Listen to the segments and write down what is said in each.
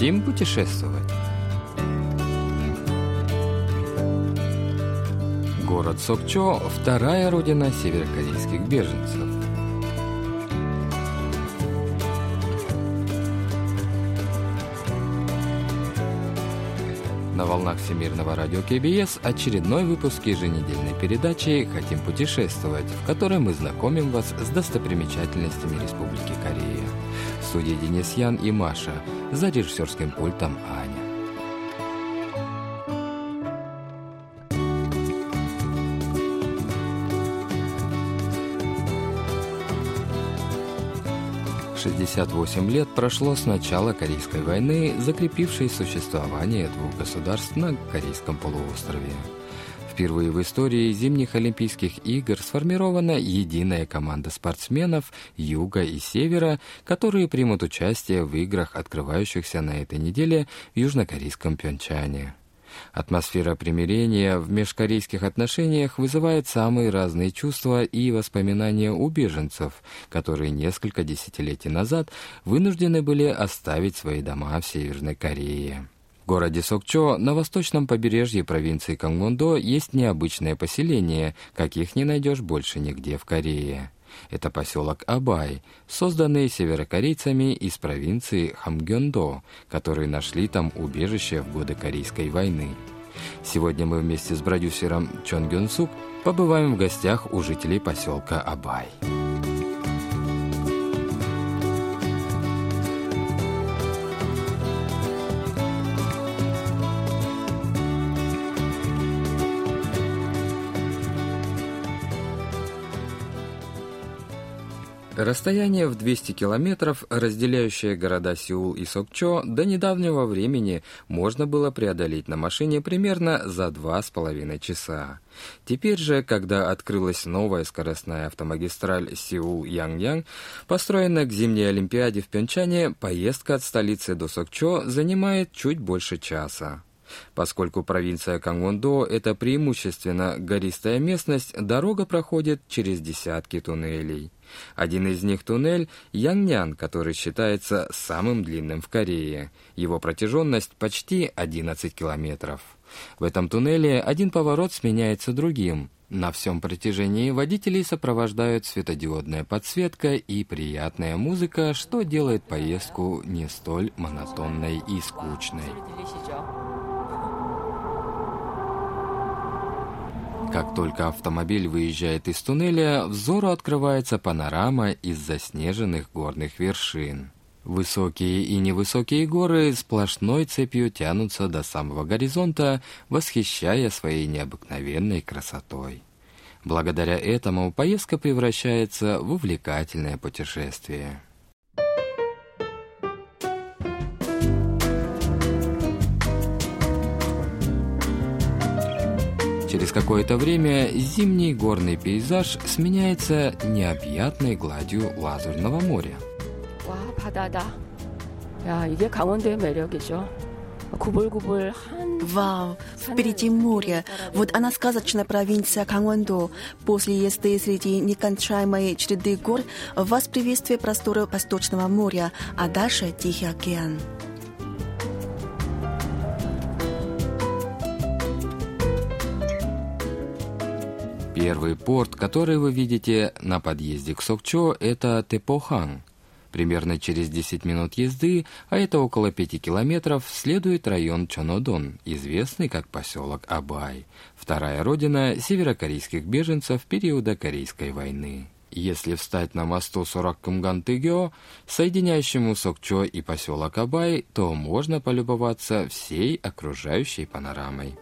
Хотим путешествовать? Город Сокчо – вторая родина северокорейских беженцев. На волнах Всемирного радио КБС очередной выпуск еженедельной передачи «Хотим путешествовать», в которой мы знакомим вас с достопримечательностями Республики Корея. В студии Денис Ян и Маша, за режиссерским пультом Аня. 68 лет прошло с начала Корейской войны, закрепившей существование двух государств на Корейском полуострове. Впервые в истории зимних Олимпийских игр сформирована единая команда спортсменов Юга и Севера, которые примут участие в играх, открывающихся на этой неделе в южнокорейском Пьончане. Атмосфера примирения в межкорейских отношениях вызывает самые разные чувства и воспоминания у беженцев, которые несколько десятилетий назад вынуждены были оставить свои дома в Северной Корее. В городе Сокчо на восточном побережье провинции Кангвондо есть необычное поселение, каких не найдешь больше нигде в Корее. Это поселок Абай, созданный северокорейцами из провинции Хамгёндо, которые нашли там убежище в годы Корейской войны. Сегодня мы вместе с продюсером Чон Гён Сук побываем в гостях у жителей поселка Абай. Расстояние в 200 километров, разделяющее города Сеул и Сокчо, до недавнего времени можно было преодолеть на машине примерно за два с половиной часа. Теперь же, когда открылась новая скоростная автомагистраль Сеул-Янъян, построенная к зимней Олимпиаде в Пхёнчхане, поездка от столицы до Сокчо занимает чуть больше часа. Поскольку провинция Кангвондо – это преимущественно гористая местность, дорога проходит через десятки туннелей. Один из них туннель Яннян, который считается самым длинным в Корее. Его протяженность почти 11 километров. В этом туннеле один поворот сменяется другим. На всем протяжении водителей сопровождают светодиодная подсветка и приятная музыка, что делает поездку не столь монотонной и скучной. Как только автомобиль выезжает из туннеля, взору открывается панорама из заснеженных горных вершин. Высокие и невысокие горы сплошной цепью тянутся до самого горизонта, восхищая своей необыкновенной красотой. Благодаря этому поездка превращается в увлекательное путешествие. Через какое-то время зимний горный пейзаж сменяется необъятной гладью Лазурного моря. Вау, впереди море. Вот она сказочная провинция Кангвандо. После езды среди некончаемой череды гор вас приветствует просторы Восточного моря, а дальше Тихий океан. Первый порт, который вы видите на подъезде к Сокчо, это Тепохан. Примерно через 10 минут езды, а это около 5 километров, следует район Чонодон, известный как поселок Абай, вторая родина северокорейских беженцев периода Корейской войны. Если встать на мосту Сораккумган-Тыгё, соединяющему Сокчо и поселок Абай, то можно полюбоваться всей окружающей панорамой.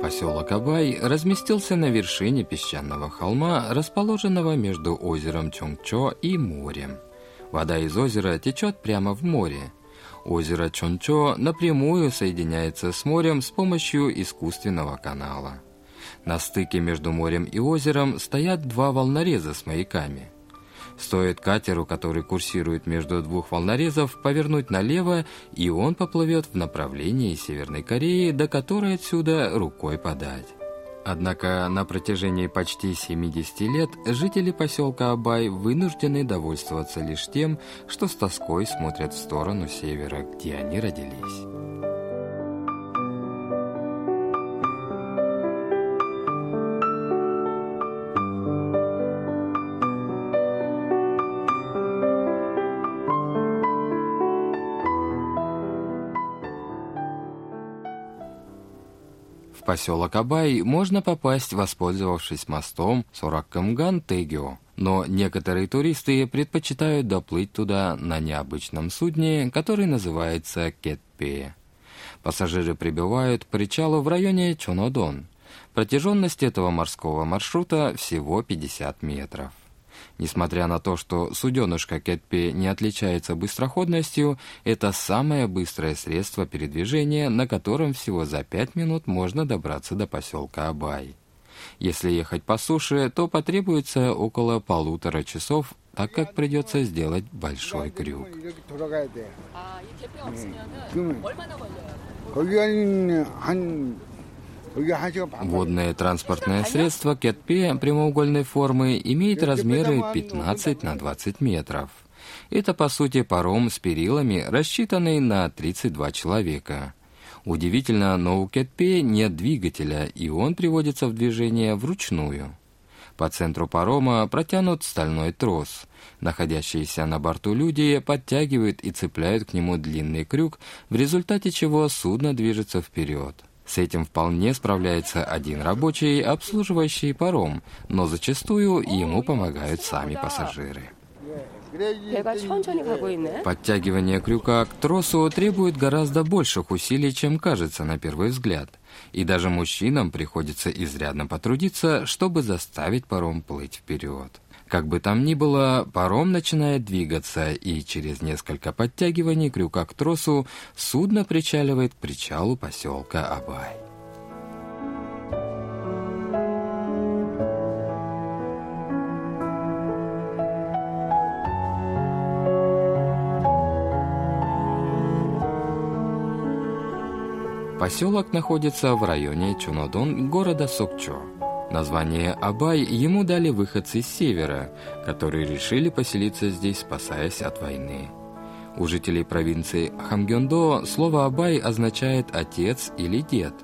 Поселок Абай разместился на вершине песчаного холма, расположенного между озером Чонгчо и морем. Вода из озера течет прямо в море. Озеро Чончо напрямую соединяется с морем с помощью искусственного канала. На стыке между морем и озером стоят два волнореза с маяками. Стоит катеру, который курсирует между двух волнорезов, повернуть налево, и он поплывет в направлении Северной Кореи, до которой отсюда рукой подать. Однако на протяжении почти 70 лет жители поселка Абай вынуждены довольствоваться лишь тем, что с тоской смотрят в сторону севера, где они родились. Поселок Абай можно попасть, воспользовавшись мостом Сораккамган-Тегио. Но некоторые туристы предпочитают доплыть туда на необычном судне, который называется Кетпе. Пассажиры прибывают к причалу в районе Чонодон. Протяженность этого морского маршрута всего 50 метров. Несмотря на то, что суденышко Кетпи не отличается быстроходностью, это самое быстрое средство передвижения, на котором всего за пять минут можно добраться до поселка Абай. Если ехать по суше, то потребуется около полутора часов, так как придется сделать большой крюк. Водное транспортное средство Кетпе прямоугольной формы имеет размеры 15 на 20 метров. Это, по сути, паром с перилами, рассчитанный на 32 человека. Удивительно, но у Кетпе нет двигателя, и он приводится в движение вручную. По центру парома протянут стальной трос. Находящиеся на борту люди подтягивают и цепляют к нему длинный крюк, в результате чего судно движется вперед. С этим вполне справляется один рабочий, обслуживающий паром, но зачастую ему помогают сами пассажиры. Подтягивание крюка к тросу требует гораздо больших усилий, чем кажется на первый взгляд. И даже мужчинам приходится изрядно потрудиться, чтобы заставить паром плыть вперед. Как бы там ни было, паром начинает двигаться, и через несколько подтягиваний крюка к тросу судно причаливает к причалу поселка Абай. Поселок находится в районе Чунодон города Сокчо. Название Абай ему дали выходцы с севера, которые решили поселиться здесь, спасаясь от войны. У жителей провинции Хамгёндо слово «Абай» означает «отец» или «дед».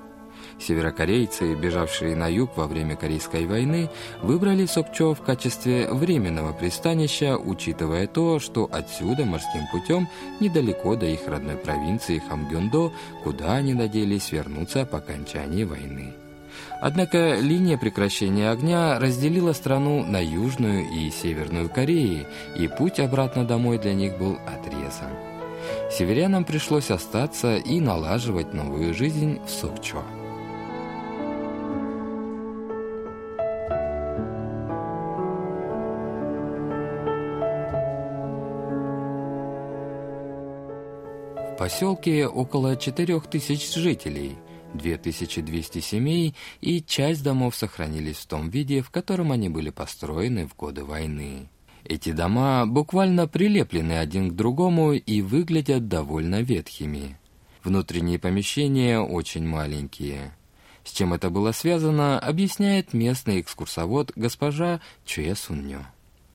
Северокорейцы, бежавшие на юг во время Корейской войны, выбрали Сокчо в качестве временного пристанища, учитывая то, что отсюда морским путем недалеко до их родной провинции Хамгёндо, куда они надеялись вернуться по окончании войны. Однако линия прекращения огня разделила страну на Южную и Северную Кореи, и путь обратно домой для них был отрезан. Северянам пришлось остаться и налаживать новую жизнь в Сукчо. В поселке около 4000 жителей – 2200 семей, и часть домов сохранились в том виде, в котором они были построены в годы войны. Эти дома буквально прилеплены один к другому и выглядят довольно ветхими. Внутренние помещения очень маленькие. С чем это было связано, объясняет местный экскурсовод госпожа Чуэ.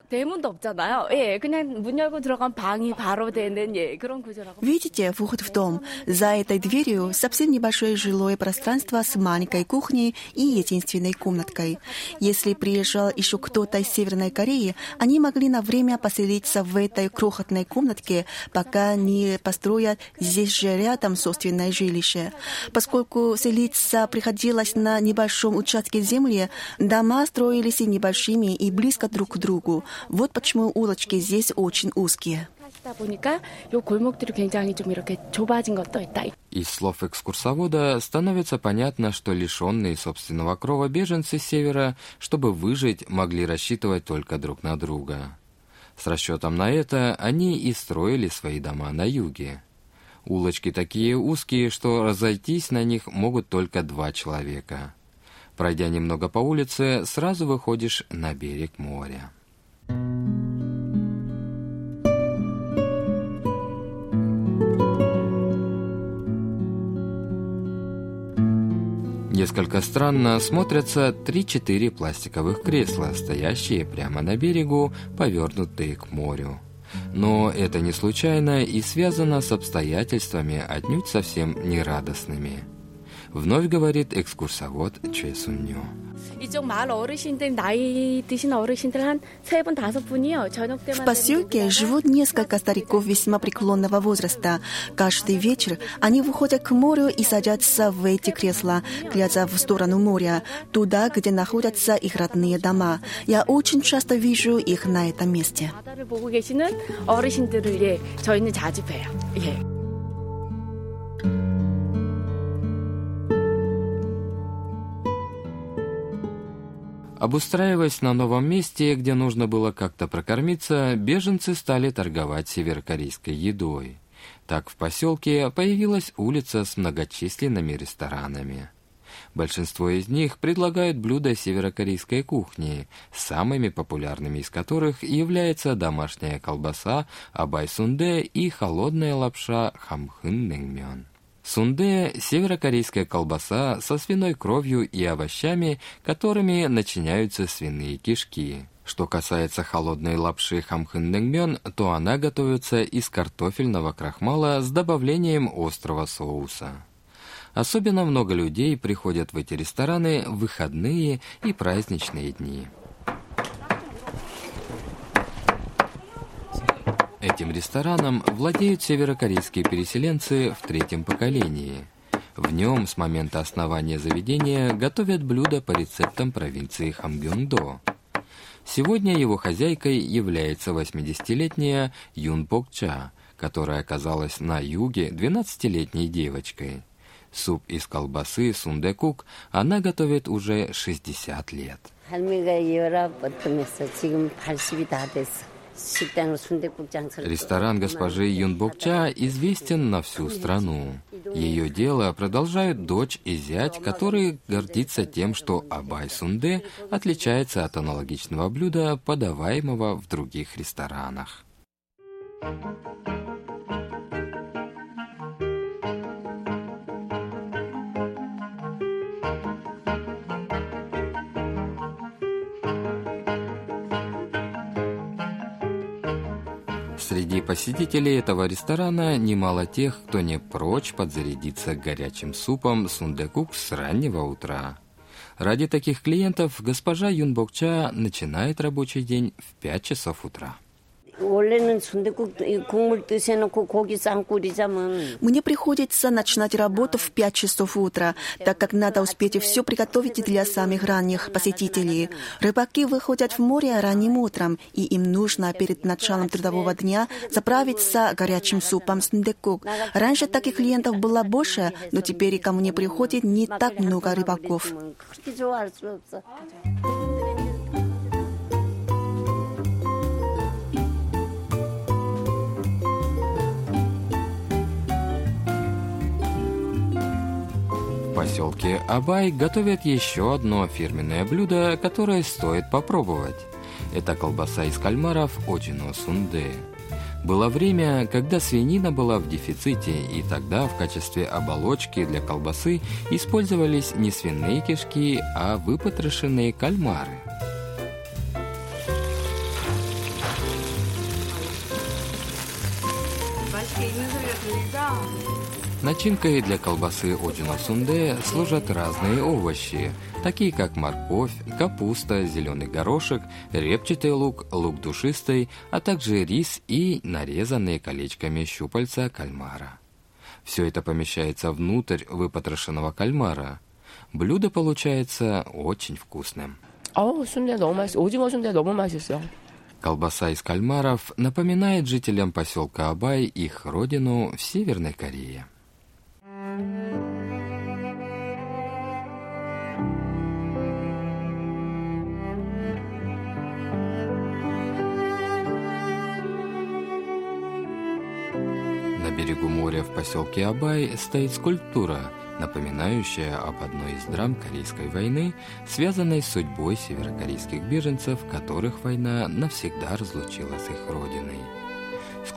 대문도 없잖아요. 예, 그냥 문 열고 들어간 방이 바로 되는 예, 그런 구조라고. Видите, вход в дом. За этой дверью совсем небольшое жилое пространство с маленькой кухней и единственной комнаткой. Если приезжал еще кто-то из Северной Кореи, они могли на время поселиться в этой крохотной комнатке, пока не построят здесь же рядом собственное жилище. Поскольку селиться приходилось на небольшом участке земли, дома строились и небольшими, и близко друг к другу. Вот почему улочки здесь очень узкие. Из слов экскурсовода становится понятно, что лишенные собственного крова беженцы с севера, чтобы выжить, могли рассчитывать только друг на друга. С расчетом на это они и строили свои дома на юге. Улочки такие узкие, что разойтись на них могут только два человека. Пройдя немного по улице, сразу выходишь на берег моря. Несколько странно смотрятся 3-4 пластиковых кресла, стоящие прямо на берегу, повернутые к морю. Но это не случайно и связано с обстоятельствами отнюдь совсем нерадостными. Вновь говорит экскурсовод Чэ в поселке живут несколько стариков весьма преклонного возраста. Каждый вечер они выходят к морю и садятся в эти кресла, глядя в сторону моря, туда, где находятся их родные дома. Я очень часто вижу их на этом месте. Yeah. Обустраиваясь на новом месте, где нужно было как-то прокормиться, беженцы стали торговать северокорейской едой. Так в поселке появилась улица с многочисленными ресторанами. Большинство из них предлагают блюда северокорейской кухни, самыми популярными из которых является домашняя колбаса абайсунде и холодная лапша хамхын нэнгмён. Сунде – северокорейская колбаса со свиной кровью и овощами, которыми начиняются свиные кишки. Что касается холодной лапши хамхын то она готовится из картофельного крахмала с добавлением острого соуса. Особенно много людей приходят в эти рестораны в выходные и праздничные дни. Этим рестораном владеют северокорейские переселенцы в третьем поколении. В нем с момента основания заведения готовят блюда по рецептам провинции Хамгёндо. Сегодня его хозяйкой является 80-летняя Юн Бокча, которая оказалась на юге 12-летней девочкой. Суп из колбасы сундекук она готовит уже 60 лет. 할미가 열아홉 번쯤에서 지금 80이 다 됐어. Ресторан госпожи Юнбокча известен на всю страну. Ее дело продолжают дочь и зять, которые гордится тем, что Абай Сунде отличается от аналогичного блюда, подаваемого в других ресторанах. Среди посетителей этого ресторана немало тех, кто не прочь подзарядиться горячим супом сундекук с раннего утра. Ради таких клиентов госпожа Юнбокча начинает рабочий день в 5 часов утра. Мне приходится начинать работу в 5 часов утра, так как надо успеть все приготовить для самых ранних посетителей. Рыбаки выходят в море ранним утром, и им нужно перед началом трудового дня заправиться горячим супом сндекук. Раньше таких клиентов было больше, но теперь ко мне приходит не так много рыбаков. 그렇 поселке Абай готовят еще одно фирменное блюдо, которое стоит попробовать. Это колбаса из кальмаров Оджино Сунде. Было время, когда свинина была в дефиците, и тогда в качестве оболочки для колбасы использовались не свиные кишки, а выпотрошенные кальмары. Начинкой для колбасы Оджино Сунде служат разные овощи, такие как морковь, капуста, зеленый горошек, репчатый лук, лук душистый, а также рис и нарезанные колечками щупальца кальмара. Все это помещается внутрь выпотрошенного кальмара. Блюдо получается очень вкусным. 어우 순대 너무 맛있어. 오징어 순대 너무 맛있어. Колбаса из кальмаров напоминает жителям поселка Абай их родину в Северной Корее. На берегу моря в поселке Абай стоит скульптура, напоминающая об одной из драм Корейской войны, связанной с судьбой северокорейских беженцев, которых война навсегда разлучила с их родиной.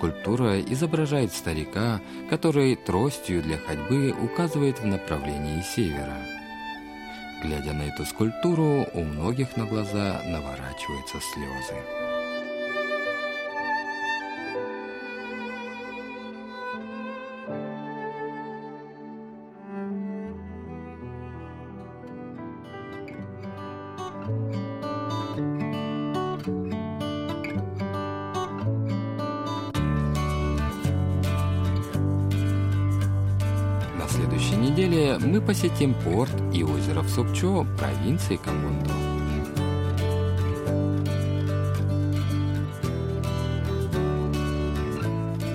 Скульптура изображает старика, который тростью для ходьбы указывает в направлении севера. Глядя на эту скульптуру, у многих на глаза наворачиваются слезы. Посетим порт и озеро в Сукчо провинции Камбунду.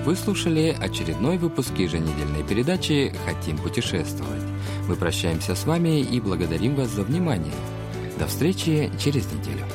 Вы слушали очередной выпуск еженедельной передачи «Хотим путешествовать». Мы прощаемся с вами и благодарим вас за внимание. До встречи через неделю.